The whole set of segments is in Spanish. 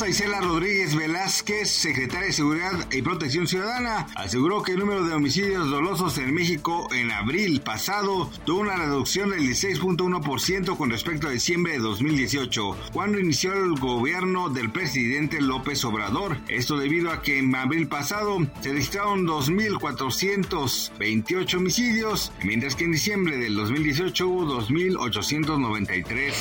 Isela Rodríguez Velázquez, secretaria de Seguridad y Protección Ciudadana, aseguró que el número de homicidios dolosos en México en abril pasado tuvo una reducción del 16.1% con respecto a diciembre de 2018, cuando inició el gobierno del presidente López Obrador. Esto debido a que en abril pasado se registraron 2.428 homicidios, mientras que en diciembre del 2018 hubo 2.893.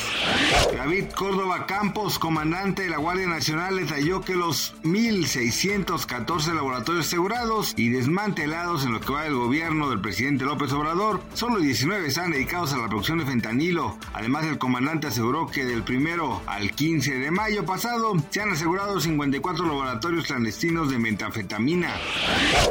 David Córdoba Campos, comandante de la Guardia Nacional detalló que los 1.614 laboratorios asegurados y desmantelados en lo que va el gobierno del presidente López Obrador, solo 19 están dedicados a la producción de fentanilo. Además, el comandante aseguró que del primero al 15 de mayo pasado se han asegurado 54 laboratorios clandestinos de metanfetamina.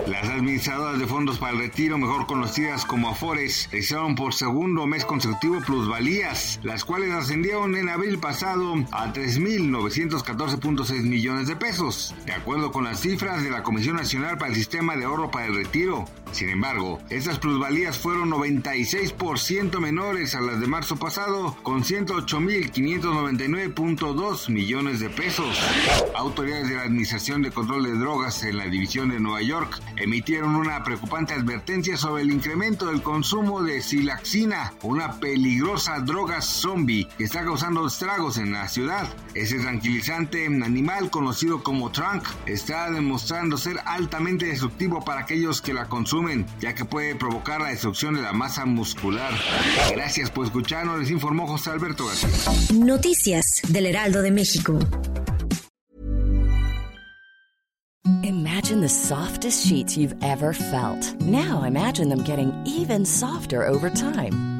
Las administradoras de fondos para el retiro, mejor conocidas como Afores, registraron por segundo mes consecutivo plusvalías, las cuales ascendieron en abril pasado a 3.914 14.6 millones de pesos, de acuerdo con las cifras de la Comisión Nacional para el Sistema de Ahorro para el Retiro. Sin embargo, estas plusvalías fueron 96% menores a las de marzo pasado, con 108.599.2 millones de pesos. Autoridades de la Administración de Control de Drogas en la División de Nueva York emitieron una preocupante advertencia sobre el incremento del consumo de silaxina, una peligrosa droga zombie que está causando estragos en la ciudad. Ese tranquilizante animal conocido como trunk está demostrando ser altamente destructivo para aquellos que la consumen, ya que puede provocar la destrucción de la masa muscular. Gracias por escucharnos, les informó José Alberto García. Noticias del Heraldo de México. Imagine the softest sheets you've ever felt. Now imagine them getting even softer over time.